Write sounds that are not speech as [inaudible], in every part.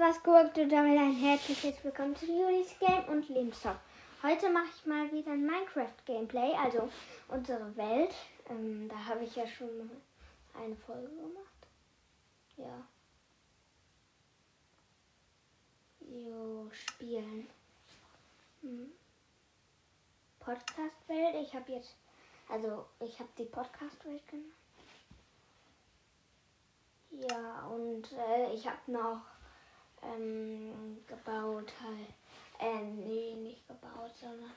was guckt und damit ein herzliches Willkommen zu Julis Game und Lebenstalk. Heute mache ich mal wieder ein Minecraft-Gameplay, also unsere Welt. Ähm, da habe ich ja schon eine Folge gemacht. Ja. Jo, spielen. Hm. Podcast-Welt. Ich habe jetzt, also ich habe die Podcast-Welt genannt. Ja, und äh, ich habe noch ähm, gebaut halt. Äh, nee, nicht gebaut, sondern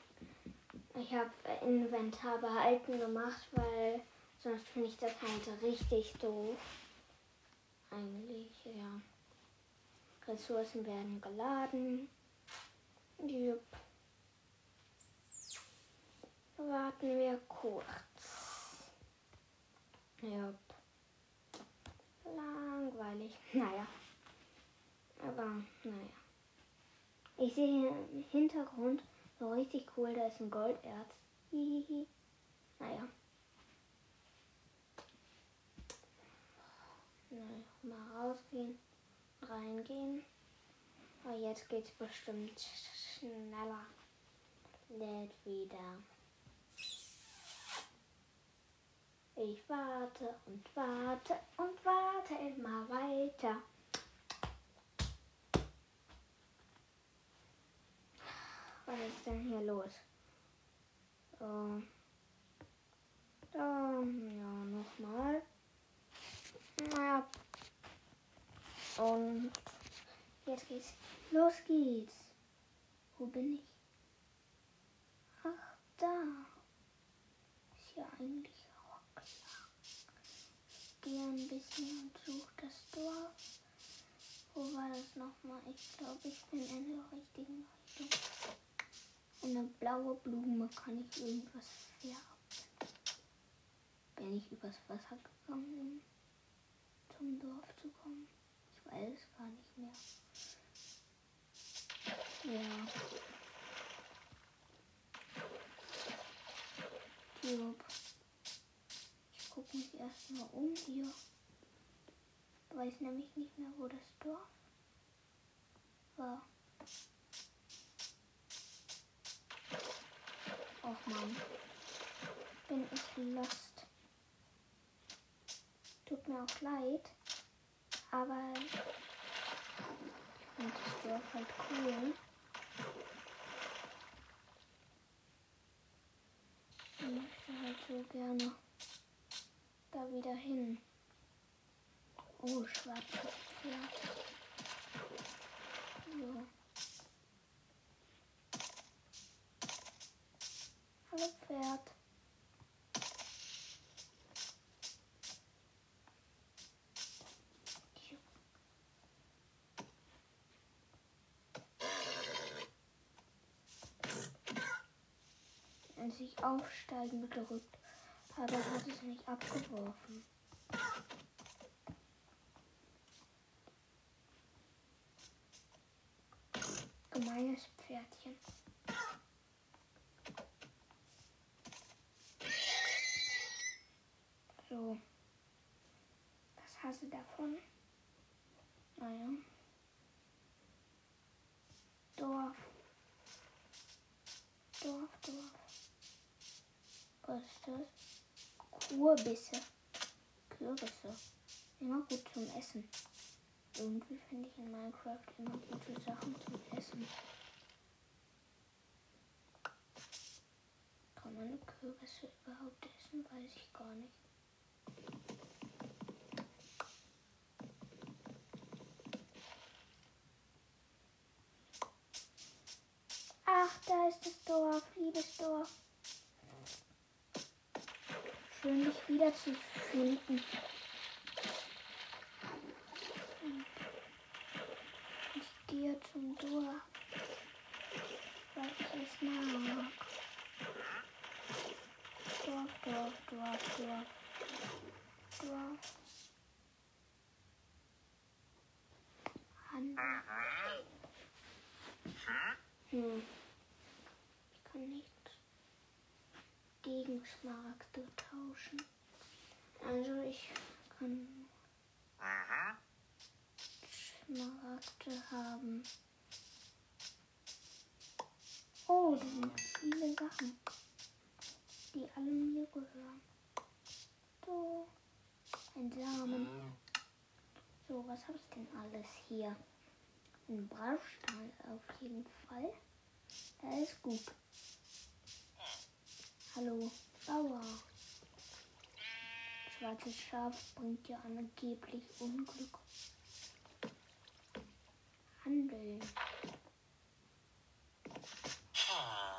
ich habe Inventar behalten gemacht, weil sonst finde ich das halt richtig doof. Eigentlich, ja. Ressourcen werden geladen. Jupp. Warten wir kurz. Jupp. Langweilig. Naja. Aber, naja. Ich sehe im Hintergrund so richtig cool, da ist ein Golderz. Hihihi. Naja. Naja, mal rausgehen, reingehen. Aber jetzt geht's bestimmt schneller. Lädt wieder. Ich warte und warte und warte immer weiter. Was ist denn hier los? So. Da, ja, nochmal. Ja. Und jetzt geht's. Los geht's. Wo bin ich? Ach, da. Ist ja eigentlich auch klar. Ich gehe ein bisschen und suche das Dorf. Wo war das nochmal? Ich glaube, ich bin in der richtigen Richtung. Eine blaue Blume kann ich irgendwas färben. Bin ich übers Wasser gegangen, um zum Dorf zu kommen? Ich weiß es gar nicht mehr. Ja. Jupp. Ich gucke mich erstmal um hier. Weiß nämlich nicht mehr, wo das Dorf war. Och man. Bin ich lost. Tut mir auch leid. Aber ich finde das Dorf halt cool. Ich möchte halt so gerne da wieder hin. Oh, schwarzes Pferd. So. Hallo Pferd. Als ich aufsteigen gedrückt habe, hat es mich abgeworfen. Gemeines Pferdchen. So. Du davon? Naja. Dorf. Dorf, Dorf. Was ist das? Kurbisse. Kürbisse. Immer gut zum Essen. Irgendwie finde ich in Minecraft immer gute Sachen zum Essen. Kann man Kürbisse überhaupt essen? Weiß ich gar nicht. Ach, da ist das Dorf, liebes Dorf. Schön, dich wieder zu finden. Ich gehe zum Dorf, weil ich es mag. Dorf, Dorf, Dorf, Dorf. Dorf. Hand. Hm. Kann nicht gegen Smaragde tauschen. Also ich kann Smaragde Smaragde haben. Oh, da sind viele Sachen, die alle mir gehören. So, ein Samen. So, was habe ich denn alles hier? Ein Braustahl auf jeden Fall. Der ist gut. Hallo, Bauer. Schwarzes Schaf bringt ja angeblich Unglück. Handeln.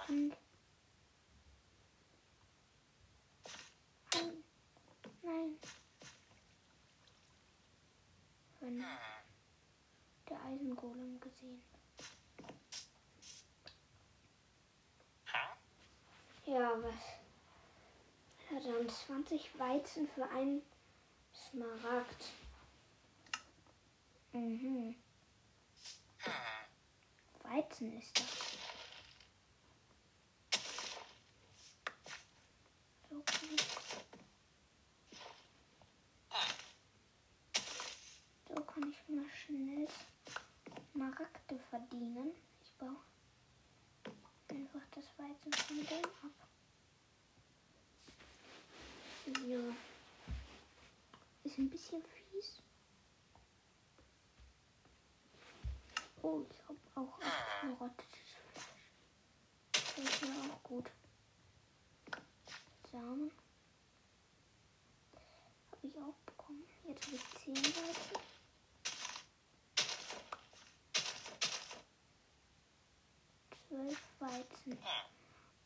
Hand. Hand. Nein. Wenn der Eisengolem gesehen. Ja, was? Ja, dann 20 Weizen für einen Smaragd. Mhm. Weizen ist das. So kann ich, so kann ich mal schnell Smaragde verdienen. Ich baue einfach das Weizen von dem ab. Ja. Ist ein bisschen fies. Oh, ich habe auch verrottetes Fleisch. Das ist ja auch gut. Samen. Habe ich auch bekommen. Jetzt habe ich 10 Weizen. Zwölf Weizen.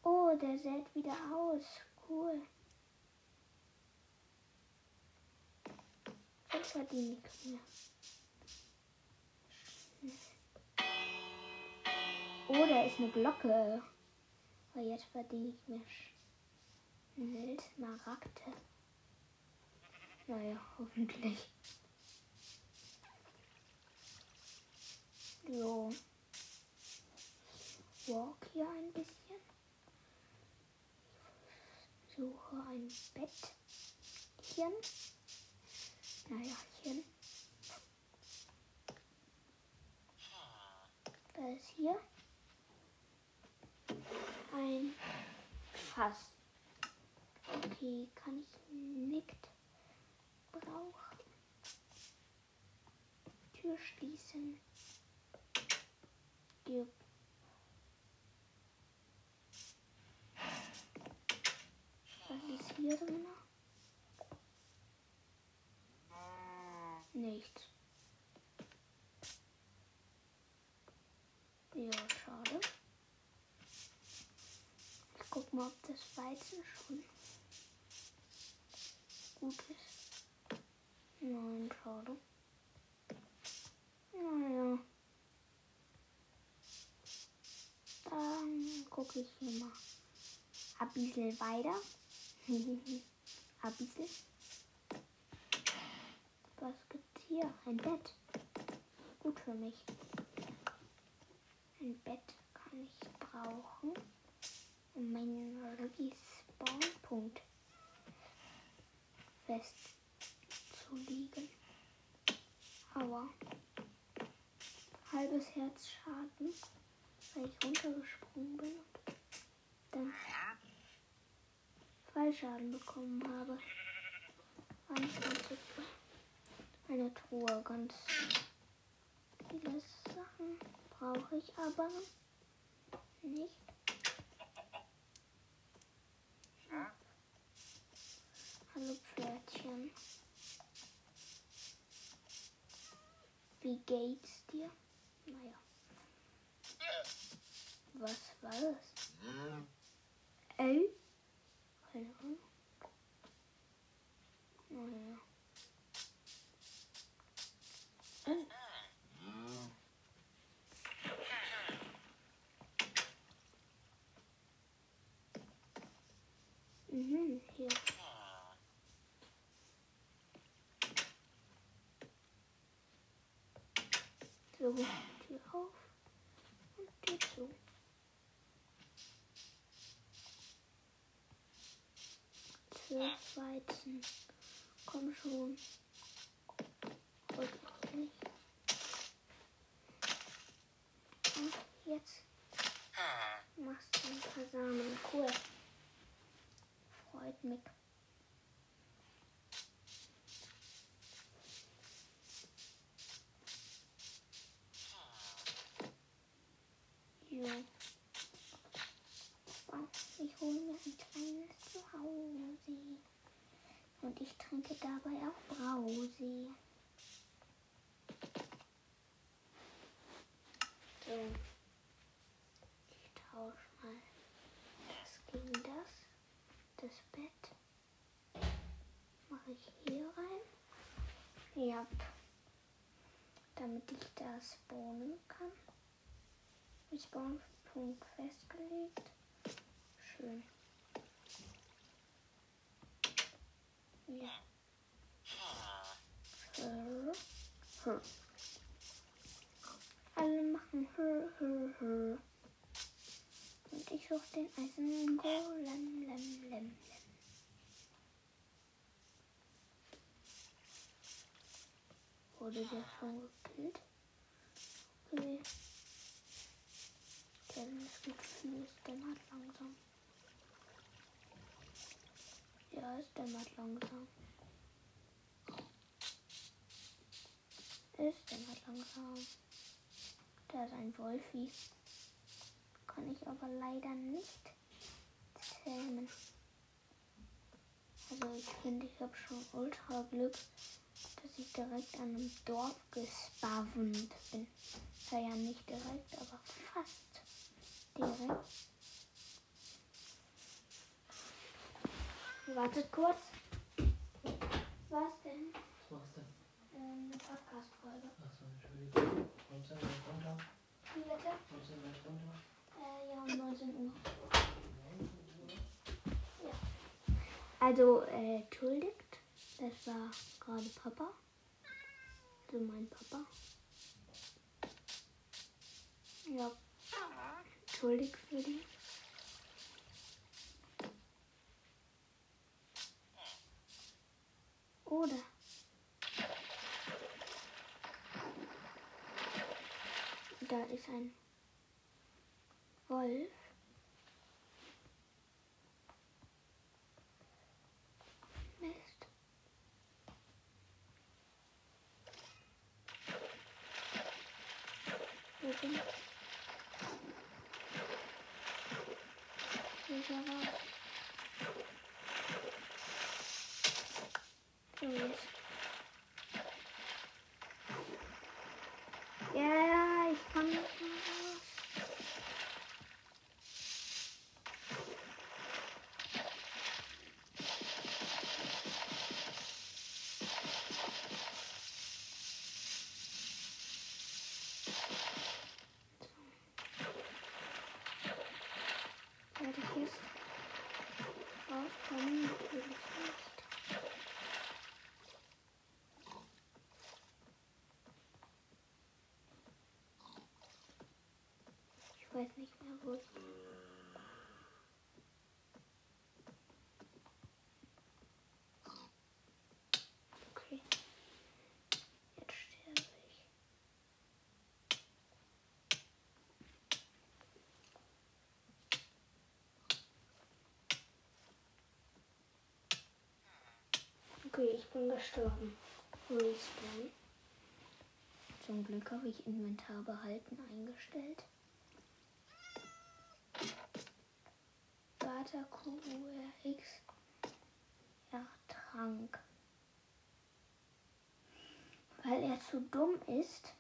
Oh, der sät wieder aus. Cool. Jetzt verdiene ich mehr. Oh, da ist eine Glocke. Aber jetzt verdiene ich mir schnell Smaragde. Naja, hoffentlich. So. Ich walk hier ein bisschen. Ich suche ein Bettchen. Hier. Da ist hier ein Fass. Okay, kann ich nicht brauchen. Tür schließen. Die Was ist hier drin? Nichts. Ja, schade. Ich guck mal, ob das Weizen schon gut ist. Nein, schade. Naja. Dann gucke ich hier mal ein bisschen weiter. ein bisschen. Was gibt's hier? Ein Bett. Gut für mich. Ein Bett kann ich brauchen, um meinen Respawn-Punkt festzulegen. Aber halbes Herzschaden, weil ich runtergesprungen bin und dann Fallschaden bekommen habe. Ganz, ganz super. Eine Truhe, ganz viele Sachen brauche ich aber nicht. Hallo Pferdchen. Wie geht's dir? Naja. Was war das? Ey? Tür hoch, Tür auf und Tür zu. Zwölf Weizen. Komm schon. Heute auch nicht. Und jetzt machst du ein paar Samen. Cool. Freut mich. Ja. Damit ich das spawnen kann. Ich Spawnpunkt festgelegt. Schön. Ja. Hör, hör. Alle machen hör, hör, hör. Und ich suche den eisernen Golem, lem, lem, lem. Wurde der schon gekillt? Okay. Habe das Gefühl, es dämmert langsam. Ja, es dämmert langsam. Es dämmert langsam. Da ist ein Wolfi. Kann ich aber leider nicht zähmen. Also ich finde, ich habe schon ultra Glück, dass ich direkt an einem Dorf gespawnt bin. Ja, ja, nicht direkt, aber fast direkt. Wartet kurz. Was denn? Was machst du? Ähm, eine Podcast-Folge. Achso, Entschuldigung. 19 Uhr runter. Wie bitte? 19 Uhr runter. Äh, ja, um 19 Uhr. Also, äh, entschuldigt. Das war gerade Papa. Also mein Papa. Ja. Entschuldigt für die. Oder? Da ist ein Wolf. Mist. Wo bin ich? Wo ist er raus? So jetzt. Ja, ja, ich kann nicht mehr raus. Werde ich jetzt rauskommen? Natürlich nicht. Ich weiß nicht mehr, wo ich bin. Okay. Jetzt sterbe ich. Okay, ich bin gestorben. Respawn. Zum Glück habe ich Inventar behalten eingestellt. Data QRX. Ja, Trank. Weil er zu dumm ist.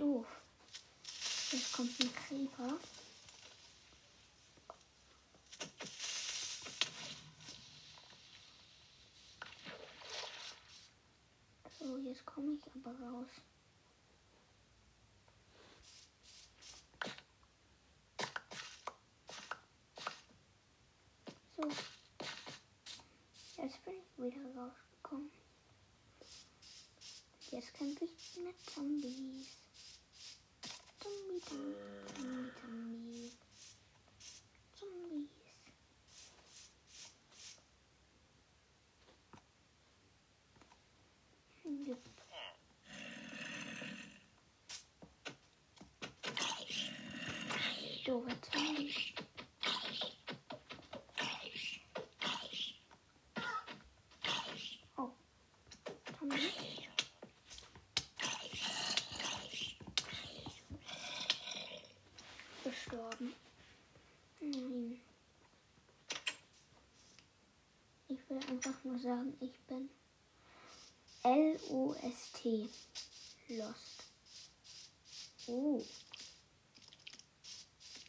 doof. Jetzt kommt ein Krieger. So, jetzt komme ich aber raus. So. Jetzt bin ich wieder rausgekommen. Jetzt kämpfe ich mit Zombies. Gestorben. Nein. Ich will einfach nur sagen, ich bin L-O-S-T. Lost. Oh.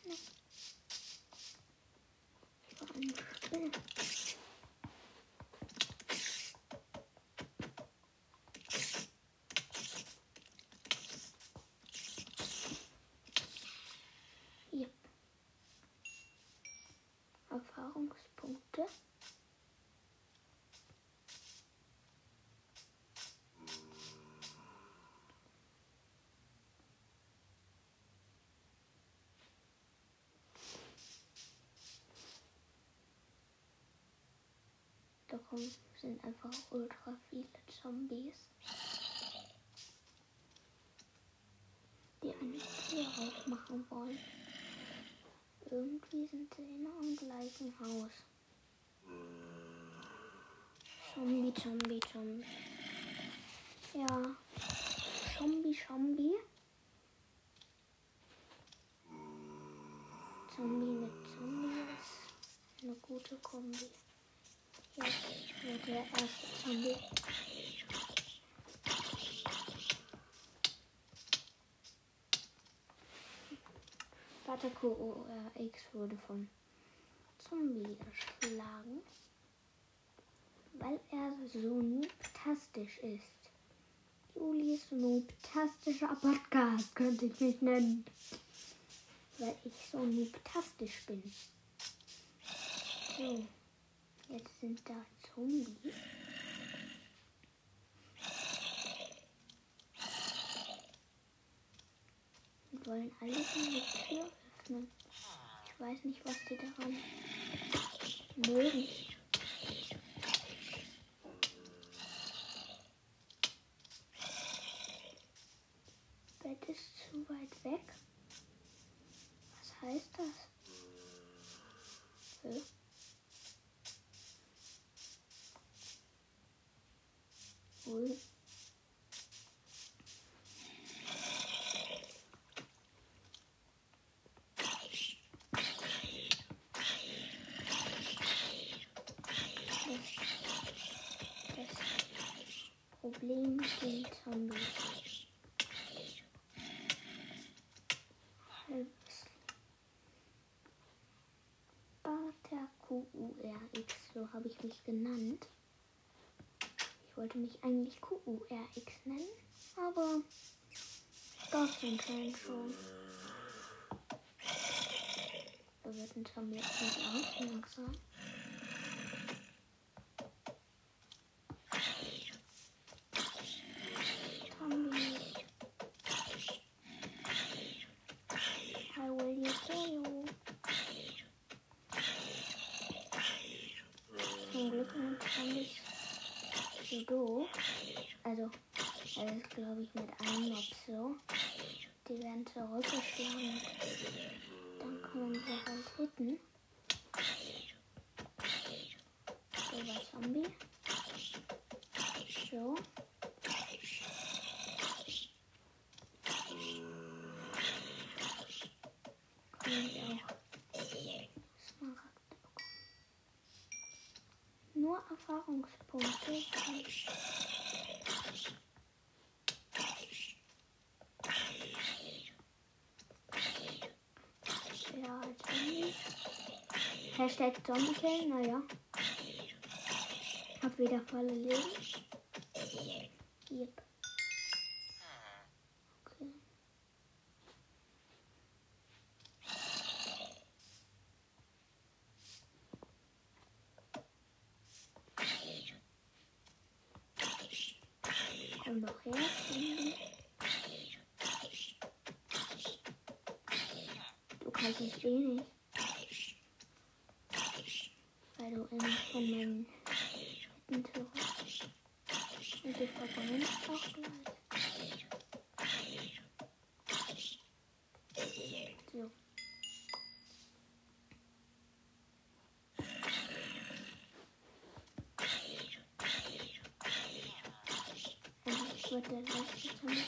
Nee. Ich war eine Spinne. Yep. Erfahrungspunkte. Darum sind einfach ultra viele Zombies, die eine Tür aufmachen wollen. Irgendwie sind sie immer im gleichen Haus. Zombie, Zombie, Zombie. Ja. Zombie, Zombie. Zombie mit Zombie ist eine gute Kombi. Jetzt wird der erste Zombie. Batako ORX wurde vom Zombie erschlagen, weil er so noobtastisch ist. Julis noobtastischer Podcast könnte ich mich nennen, weil ich so noobtastisch bin. So, jetzt sind da Zombies. Die wollen alle diese Tür öffnen. Ich weiß nicht, was die daran mögen. Bett ist zu weit weg. Was heißt das? Hä? Das Problem sind Zombies. Halbes. Barter QURX, so habe ich mich genannt. Ich wollte mich eigentlich QURX nennen, aber es anscheinend schon. Da wird ein Zombie jetzt nicht aufmerksam. Zombie. I will you kill you. Zum Glück sind Zombies so doof. Also, das ist glaube ich mit einem Mob so. Die werden zurückgeschlagen. Dann kann man sie halt hitten. So war Zombie. So. Kann ich auch Smaragde bekommen. Nur Erfahrungspunkte. Ja, Zombie. Hashtag Zombie naja. Hab wieder volle Leben. Yep. Okay. Komm doch her, Zombie. Du kannst mich eh nicht. Weil du immer von meinen Hintergrund. Und auch gleich. So. Endlich wird der letzte Zombie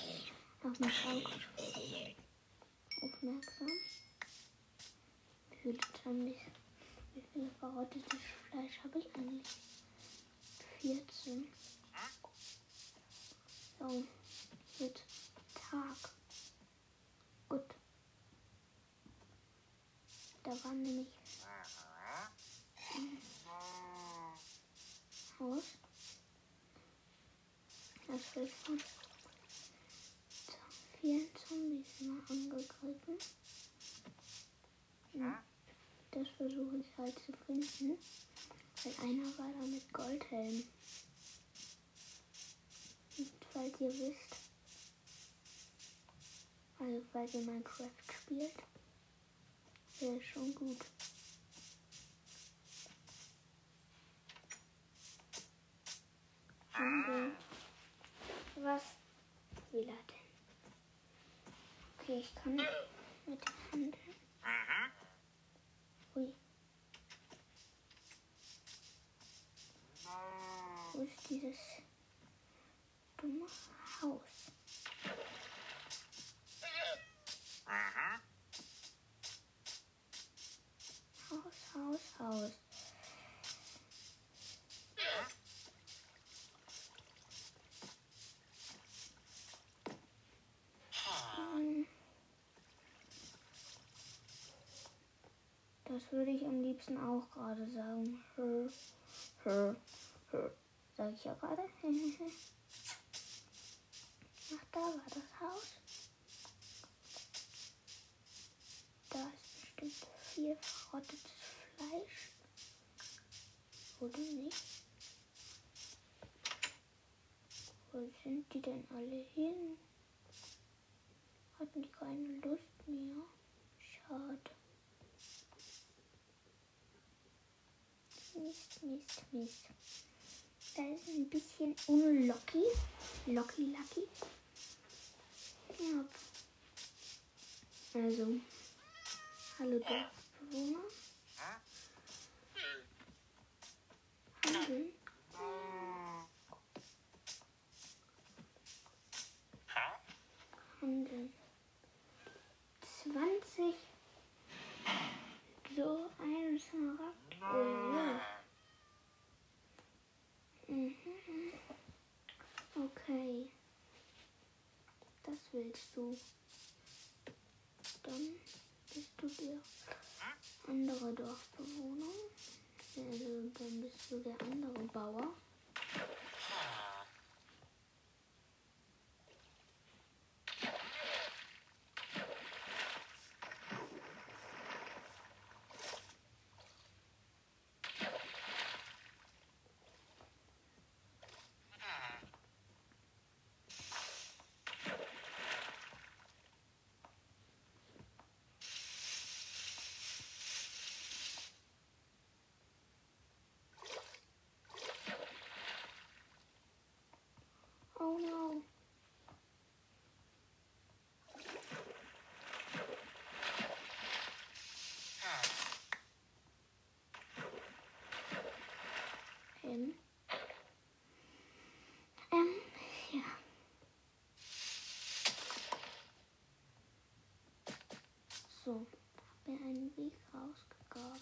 auf mich auf- aufmerksam. Wie viele verrottetes Fleisch habe ich eigentlich? 14. So, wird Tag. Gut. Da war nämlich ein Haus. Das wird von so vielen Zombies immer angegriffen. Hm. Das versuche ich halt zu finden. Weil einer war da mit Goldhelm. Und falls ihr wisst, also falls ihr Minecraft spielt, wäre schon gut. Handel. Was will er denn? Okay, ich kann mit dem handeln. Ui. Wo ist dieses dumme Haus? Haus, Haus, Haus. Hm. Das würde ich am liebsten auch gerade sagen. Hör, hör, hör. Sag ich ja gerade. [laughs] Ach, da war das Haus. Da ist bestimmt viel verrottetes Fleisch. Oder nicht? Wo sind die denn alle hin? Hatten die keine Lust mehr? Schade. Mist, Mist, Mist. Da ist ein bisschen unlucky. Locky, lucky. Ja. Also. Hallo Dorfbewohner. Handeln. Handeln. 20. So ein Smaragd. Mhm. Okay. Das willst du. Dann bist du der andere Dorfbewohner. Also dann bist du der andere Bauer. Oh no. Ähm. Ähm, ja. So, hab mir einen Weg rausgegraben.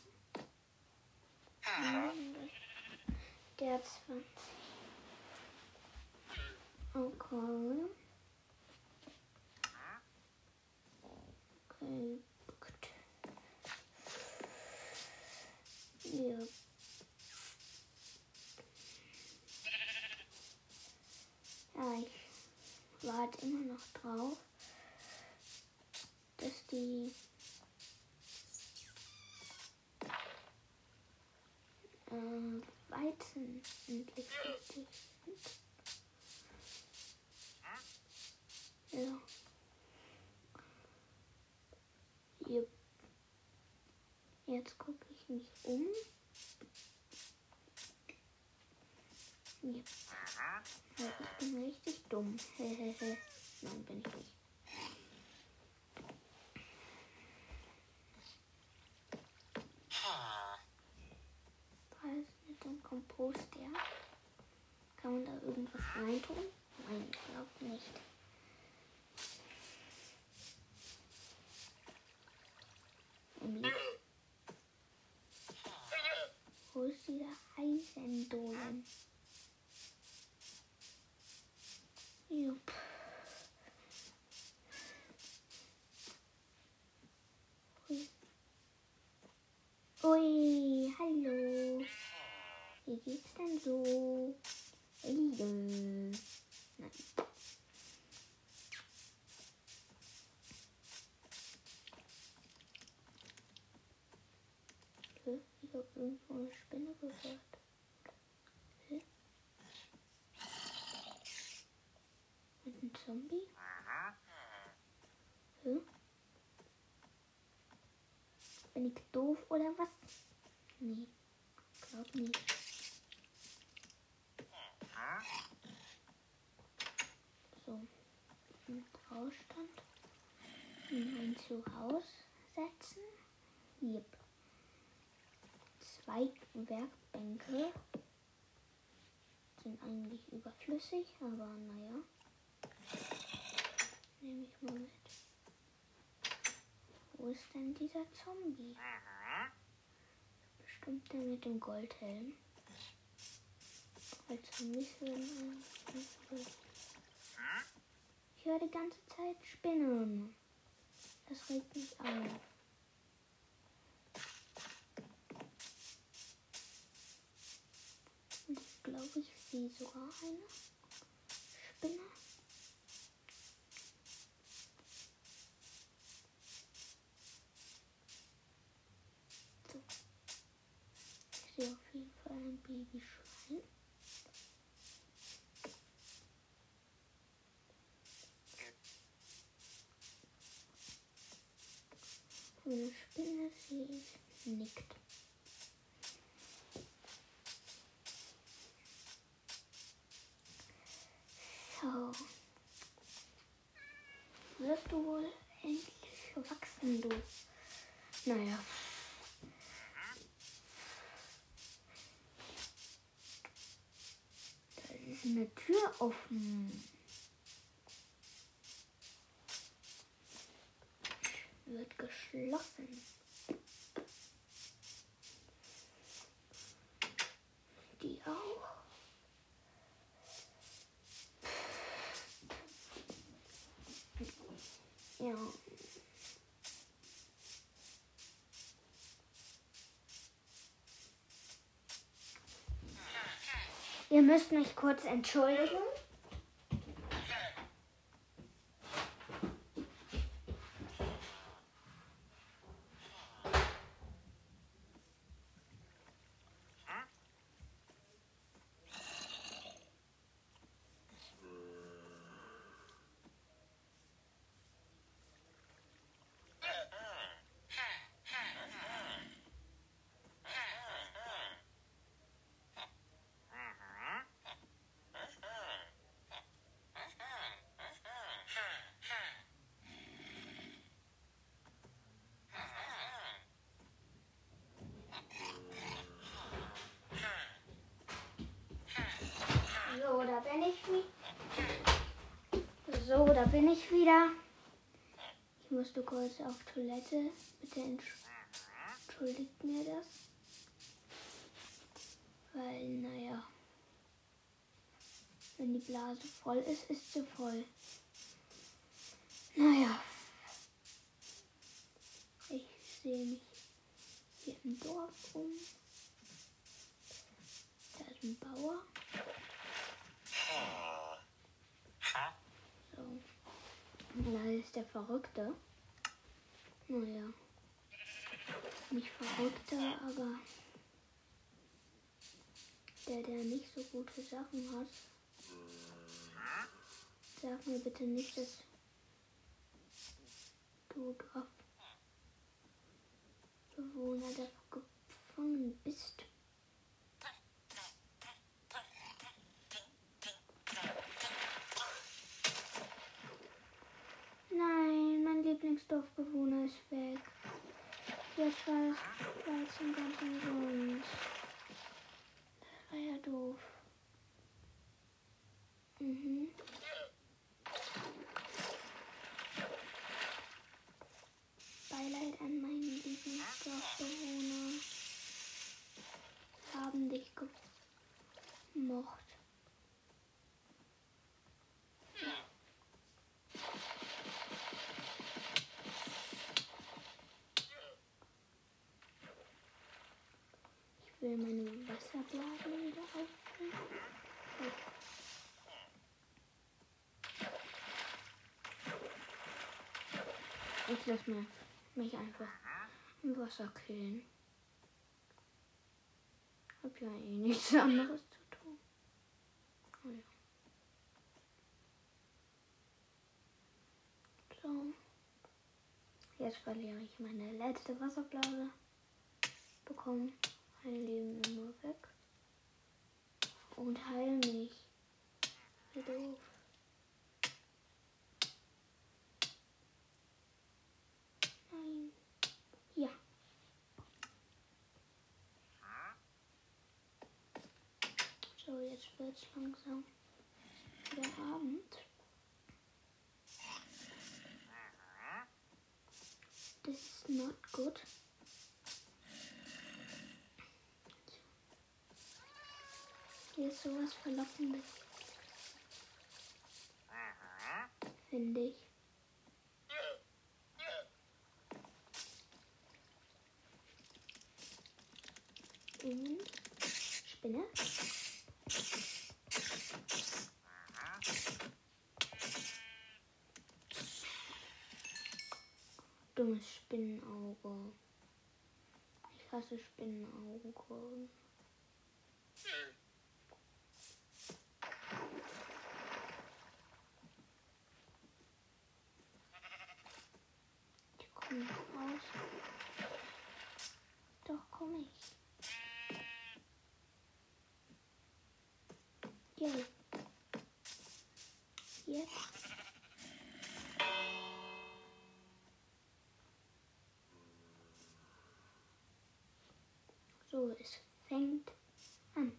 Der 20. Okay. Okay, gut. Ja. Ja, ich warte immer noch drauf, dass die äh, Weizen endlich fertig sind. um. Ja. ja ich bin richtig dumm. Hehehe. Nein, bin ich nicht. Was ist mit dem Kompost, ja? Kann man da irgendwas reintun? Nein, ich glaube nicht. Emily. Wo ist dieser Eisendolen? Jupp. Ui, hallo. Wie geht's denn so? Hallo. Nein. Hä? Ich habe irgendwo eine Spinne gehört. Hä? Und ein Zombie? Hä? Bin ich doof oder was? Nee, glaub nicht. So, Ausstand in ein Zuhause setzen. Yep. Zwei Werkbänke sind eigentlich überflüssig, aber naja. Nehme ich mal mit. Wo ist denn dieser Zombie? Bestimmt der mit dem Goldhelm. Weil Zombies werden Ich höre die ganze Zeit Spinnen. Das regt mich auf. Und ich glaube, ich sehe sogar eine Spinne. So. Ich sehe auf jeden Fall ein Babyschwein. Eine Spinne sehe ich nicht. So. Wirst du wohl endlich wachsen, du? Naja. Da ist eine Tür offen. Wird geschlossen. Die auch. Ja. Ihr müsst mich kurz entschuldigen. So, da bin ich wieder. So, da bin ich wieder. Ich musste kurz auf Toilette. Bitte entsch- entschuldigt mir das. Weil, naja. Wenn die Blase voll ist, ist sie voll. Naja. Ich sehe mich hier im Dorf um. Da ist ein Bauer. So. Und Da ist der Verrückte. Naja. Nicht Verrückter, aber der, der nicht so gute Sachen hat. Sag mir bitte nicht, dass du Dorfbewohner der gefangen bist. Nein, mein Lieblingsdorfbewohner ist weg. Jetzt war war jetzt ein ganz. Das war ja doof. Mhm. Beileid an meinen Lieblingsdorfbewohner. Haben dich gemocht. Ich will meine Wasserblasen wieder auffüllen. Ich lass mir mich einfach im Wasser killen. Hab ja eh nichts anderes zu tun. Oh ja. So. Jetzt verliere ich meine letzte Wasserblase. Bekomme ein Leben nur weg. Und heil mich. Wie doof. Nein. Ja. So, jetzt wird's langsam wieder Abend. Das ist not good. Hier ist sowas Verlockendes. Finde ich. Und Spinne. Dummes Spinnenauge. Ich hasse Spinnenaugen. Ich komme nicht raus. Doch komme ich. Yay. Jetzt. So, es fängt an.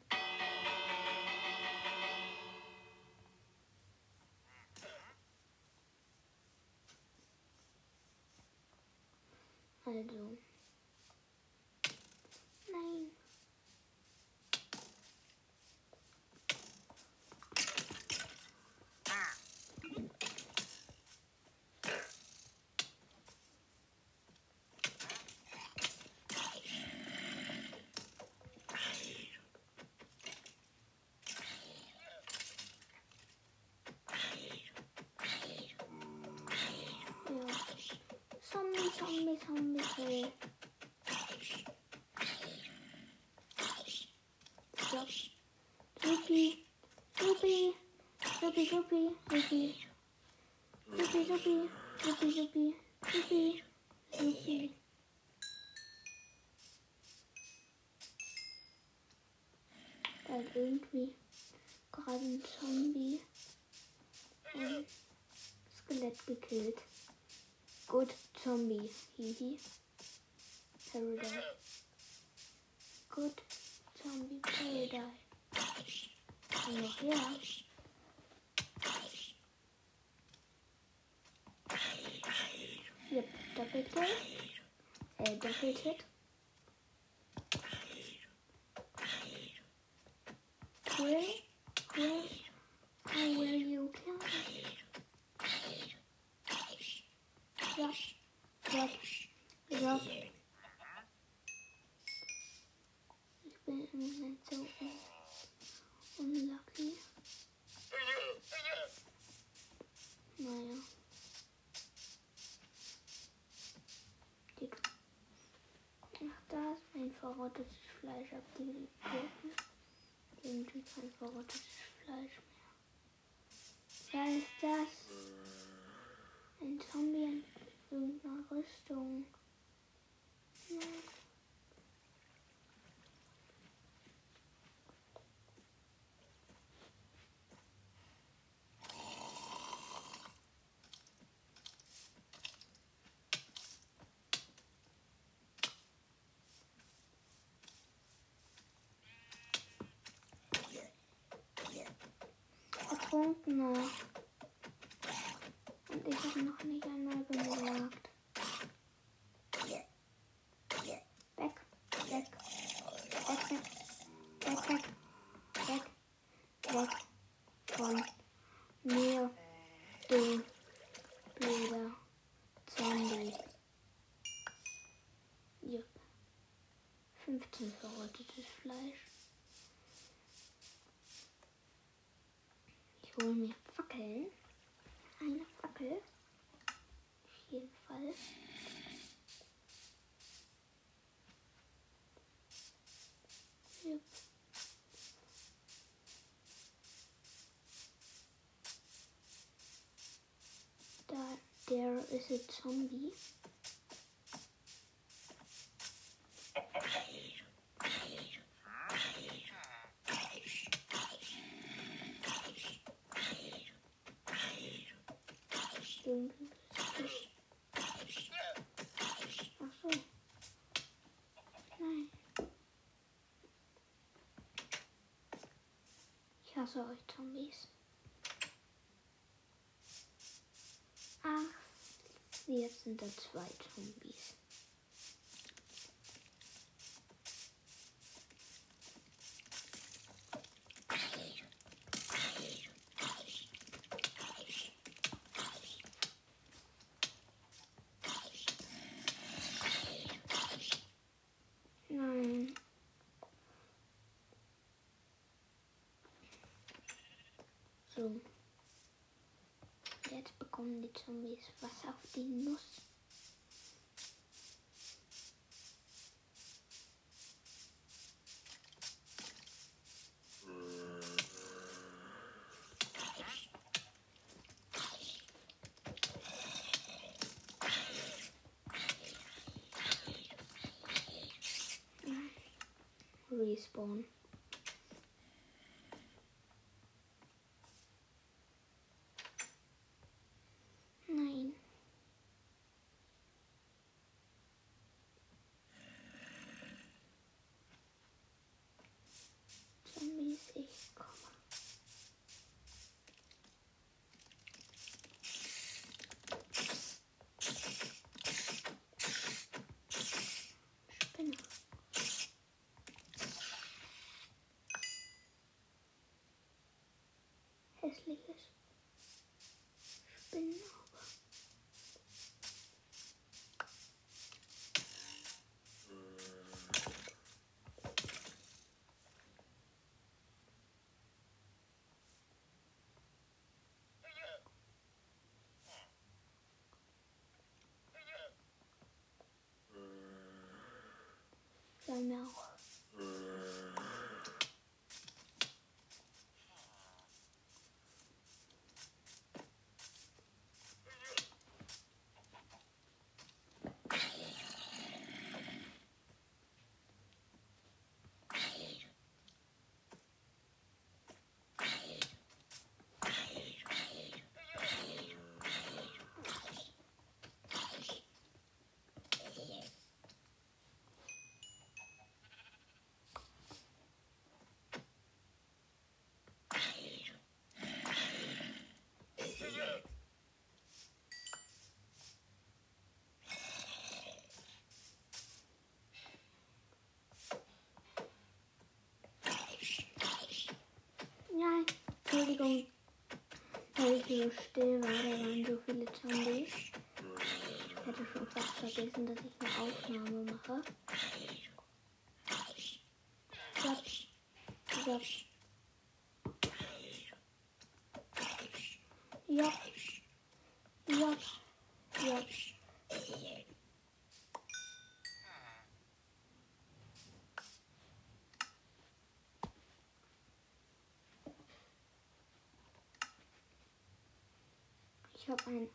Also. Nein. Ja. Zombie, Zombie, Zombie. Stopp. Supi. Supi. Supi, Supi, Supi. Supi, Supi. Supi, Supi. Supi. Supi. Da hat irgendwie gerade ein Zombie ein Skelett gekillt. Good Zombie. Hihi. Good zombie paradise. Hello here. Yep, double kill. Uh, double hit. Where? Where? How will you kill me? Yep. Yep. Bin so un unlucky. Naja. Ach, da ist mein verrottetes Fleisch abgegeben. Irgendwie kein verrottetes Fleisch mehr. Was ist das? Ein Zombie in irgendeiner Rüstung. Nein. Trunkener. Und ich habe noch nicht einmal böse Zombie. Ich hasse euch Zombies. Jetzt sind da zwei Zombies. So. Jetzt bekommen die Zombies was auf die Nuss. hässliches. Spinner. So now. Ich so still war, da waren so viele Zombies. Ich hätte schon fast vergessen, dass ich eine Aufnahme mache. Stopp. Stopp. and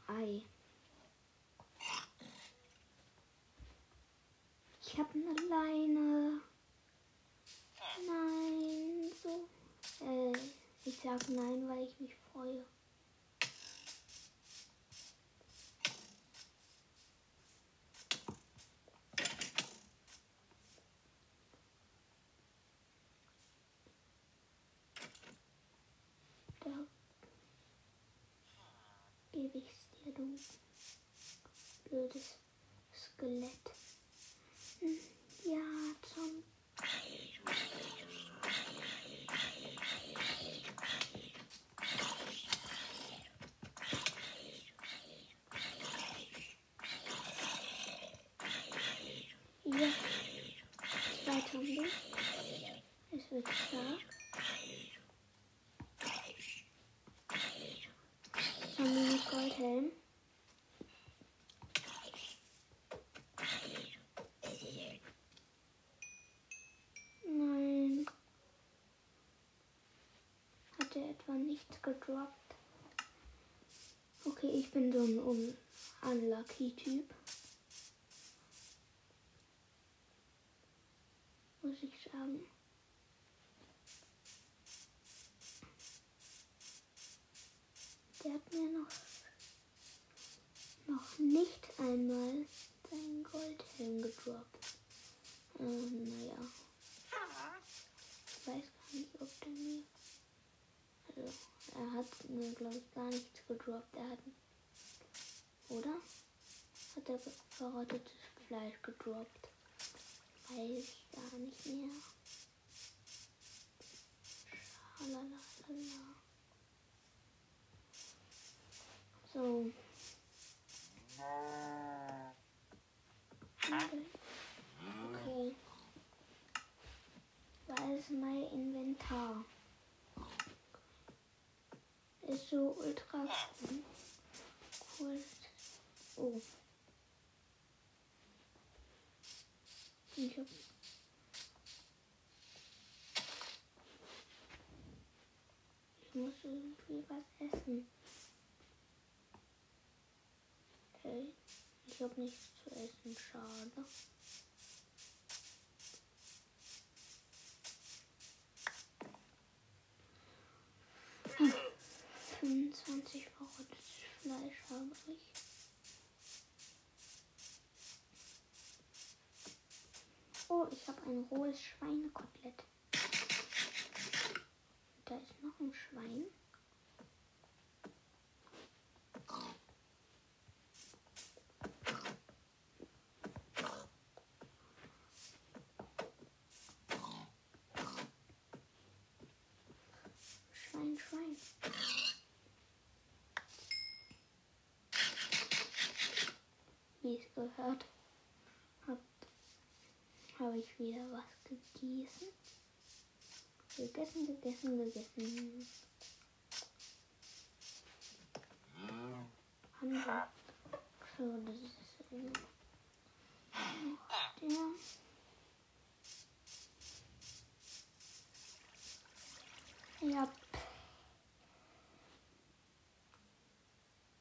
Zombie mit Goldhelm. Nein. Hat er etwa nichts gedroppt? Okay, ich bin so ein un unlucky Typ. Muss ich sagen. Der hat mir noch, noch nicht einmal seinen Goldhelm gedroppt. Ähm, naja. Ich weiß gar nicht, ob der mir. Also, er hat mir, glaube ich, gar nichts gedroppt. Er hat. Oder? Hat er verrottetes Fleisch gedroppt? Weiß ich gar nicht mehr. Schalalala. So. Okay. Da ist mein Inventar. Ist so ultra cool. Oh. Ich hab Ich muss irgendwie was essen. Okay. Ich habe nichts zu essen. Schade. Hm. 25 verrottetes Fleisch habe ich. Oh, ich habe ein rohes Schweinekotelett. Da ist noch ein. Schwein, Schwein. Wie gehört habt, habe ich wieder was gegessen. Gegessen, gegessen, gegessen. Handel. So, das ist noch der. Ja.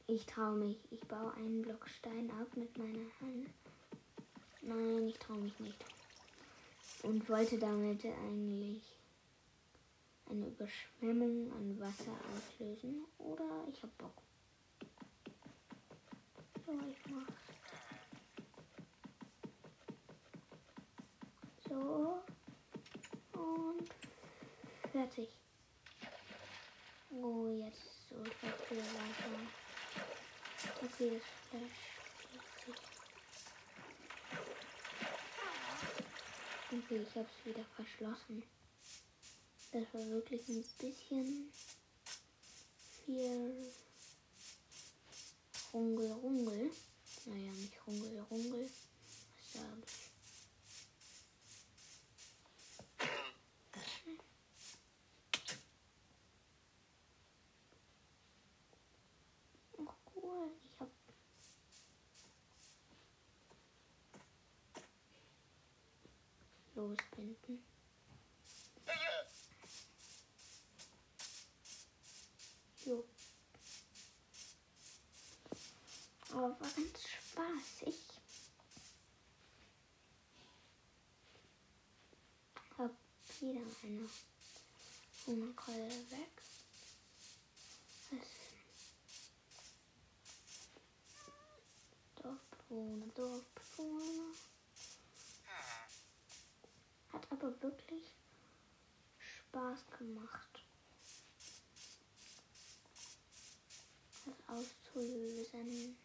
Ich traue mich. Ich baue einen Block Stein ab mit meiner Hand. Nein, ich traue mich nicht. Und wollte damit eigentlich eine Überschwemmung an Wasser auslösen. Oder ich hab Bock. So, ich mach. So. Und fertig. Oh, jetzt ist so ultra viel Wasser. Okay. Okay, ich habe es wieder verschlossen. Das war wirklich ein bisschen viel Rungel, Rungel. Naja, nicht Rungel, Rungel. Was sag ich? Ach cool, ich hab losbinden. Jo. Aber war ganz spaßig. Hab wieder eine Hungerkeule weg. Das Dorfbewohner, Dorfbewohner. Aber wirklich Spaß gemacht, das lösen.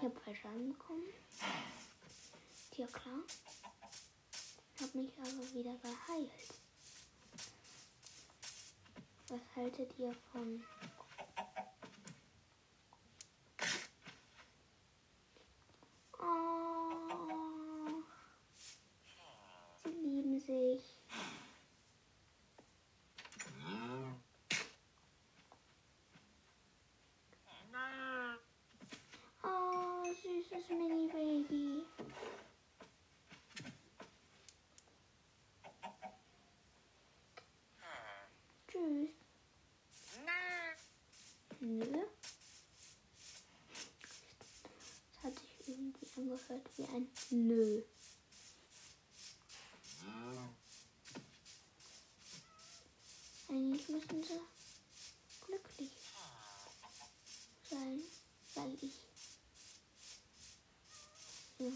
Ich habe bekommen. Ist ja klar. Hab mich aber wieder geheilt. Was haltet ihr von Oh, sie lieben sich. Oh, süßes Mini-Baby. Tschüss. Nö. Das hat sich irgendwie angehört wie ein Nö. Eigentlich müssen sie glücklich sein, weil ich ja,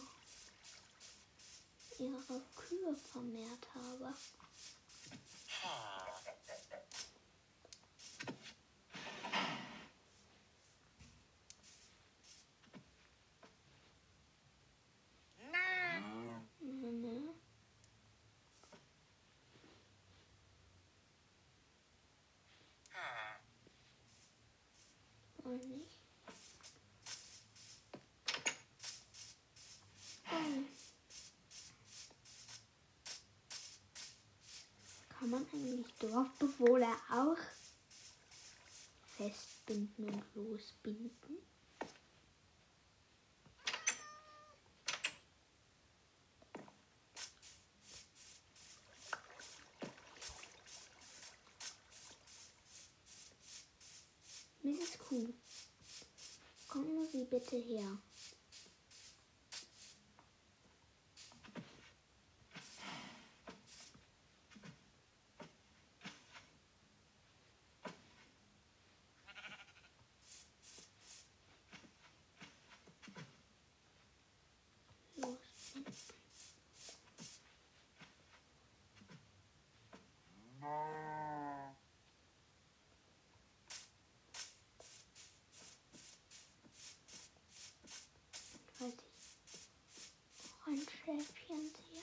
ihre Kühe vermehrt habe. Mhm. Und nicht. Ähm. Kann man eigentlich Dorfbewohner auch festbinden und losbinden? Mrs. Kuh, kommen Sie bitte her. Los. Falls ich noch ein Schäfchen sehe.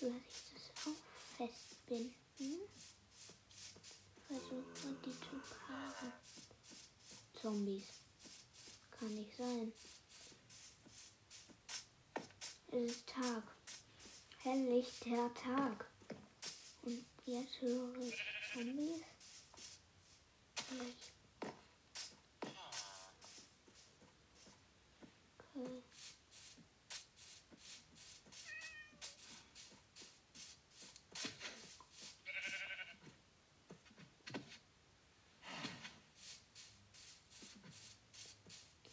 Lass ich das auch festbinden. Versuche die zu paaren. Zombies. Kann nicht sein. Es ist Tag. Helllichter Tag. Und jetzt höre ich Zombies. Vielleicht. Okay.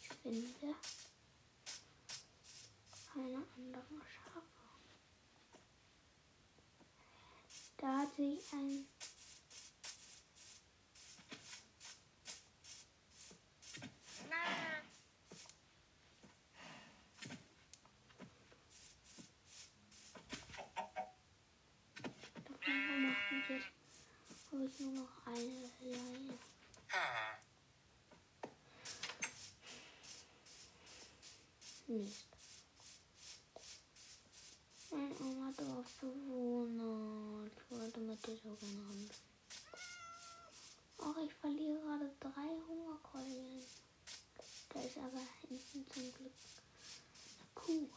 Ich finde keine anderen Schafe. Da hat sich ein Davon machen jetzt habe ich nur noch eine Leine. Mist. Mein Oma Dorfbewohner. Ich wollte so gerne handeln. Ach, ich verliere gerade drei Hungerkeulen. Da ist aber hinten zum Glück eine Kuh.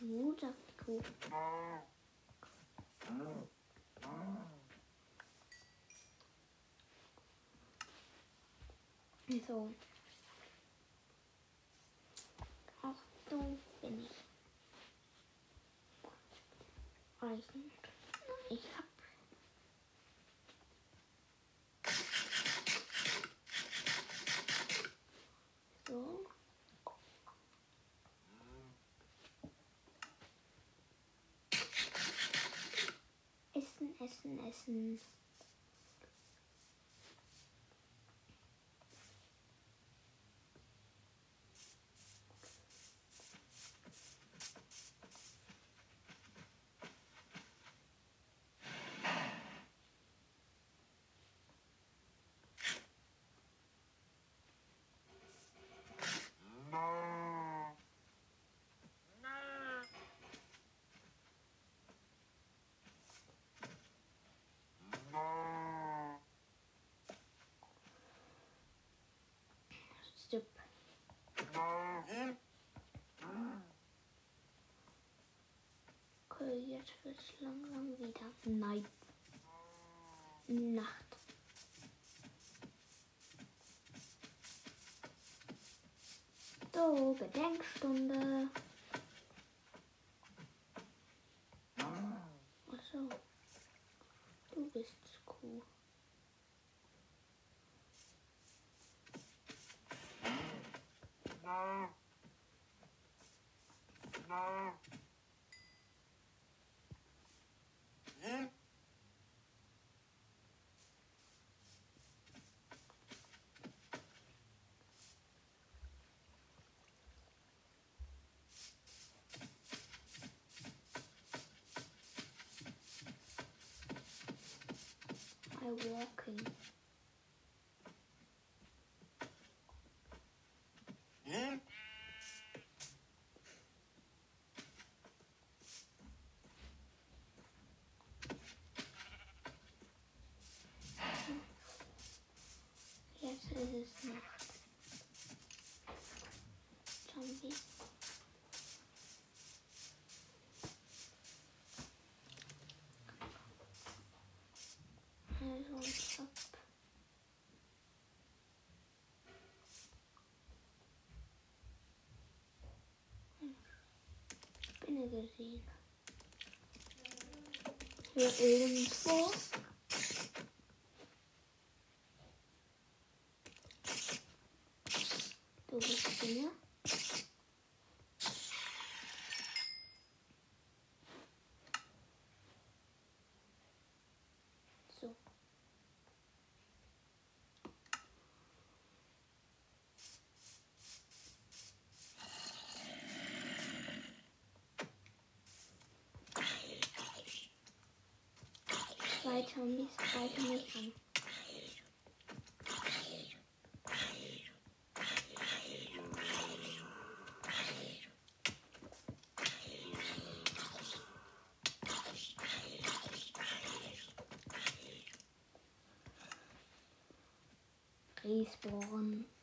Mu, sagt die Kuh. So. Essen, essen, Stopp. Okay, jetzt wird es langsam wieder Night. Nacht. So, Gedenkstunde. Achso. Du bist cool. I walking. Jetzt ist es Nacht. Zombie. Also ich hab Spinne gesehen. Hier irgendwo. Du bist Spinne. So. Zwei Zombies greifen mich an. Respawn.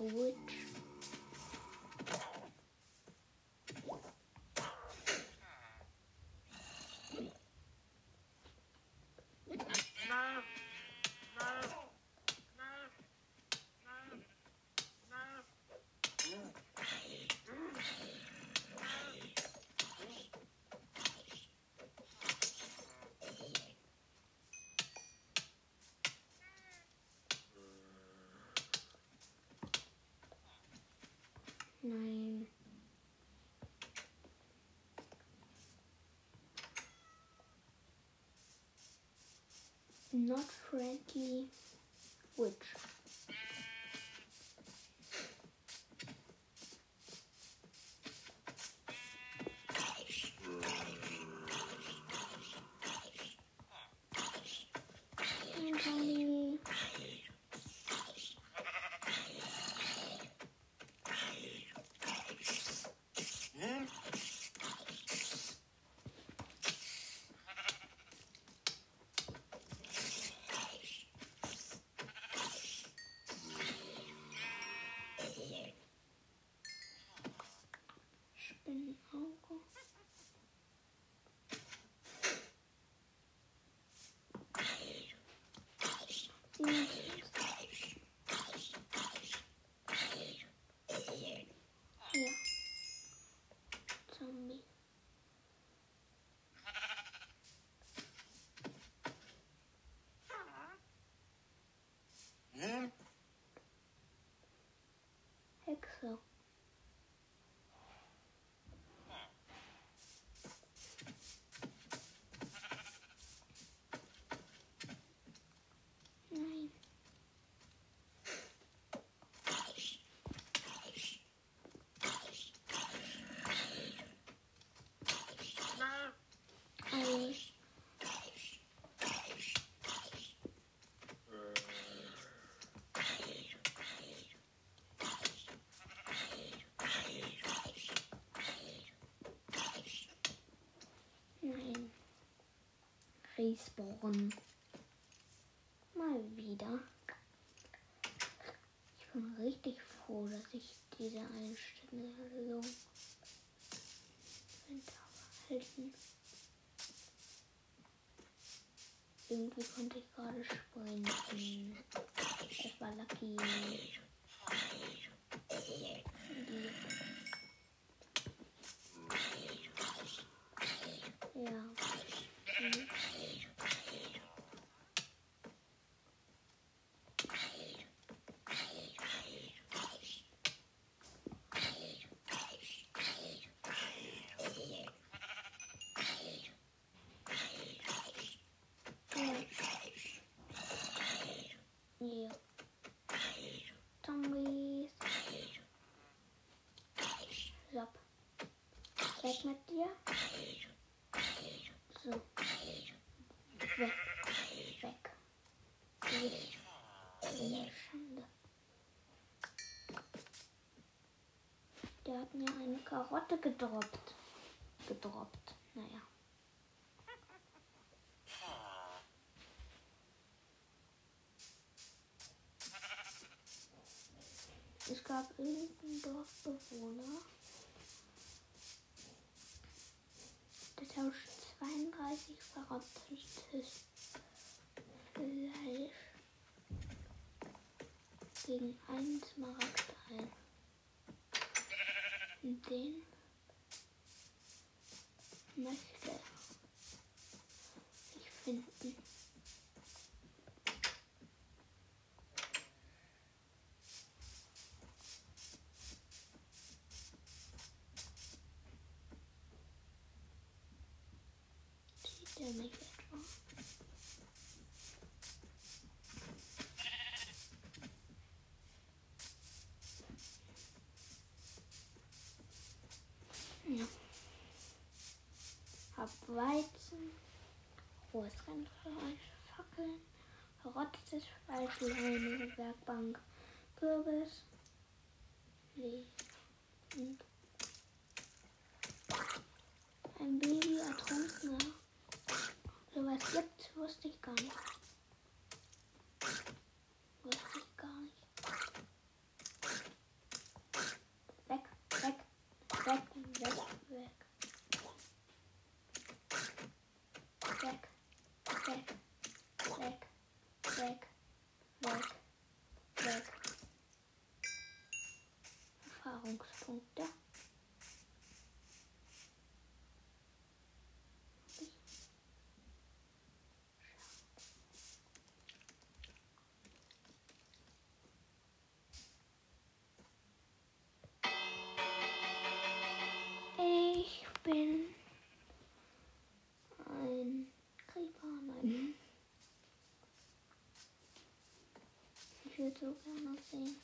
forward. Witch. Nein. Not friendly open respawn. Mal wieder. Ich bin richtig froh, dass ich diese Einstellung halten. Irgendwie konnte ich gerade sprinten. Das war lucky. Ja. Mhm. Ja. Zombies. So. Weg mit dir. So. Weg. Weg. Weg. Eine Schande. Der hat mir eine Karotte gedroppt. Gedroppt. Naja. Es gab irgendeinen Dorfbewohner, der tauscht 32 verrottetes Fleisch gegen einen Smaragd den möchte ich finden. Sieht er mich etwa? Ja. Hab Weizen, rohes Rindfleisch, Fackeln, verrottetes Fleisch, Leine, Werkbank, Kürbis, Lee und ein Baby ertrunkener. Sowas gibt, wusste ich gar nicht. Wusste ich gar nicht. Weg, weg, weg, weg, weg. Weg, weg, weg, weg, weg, weg. Erfahrungspunkte. Ich bin ein Creeper, nein. Ich würde so gerne sehen.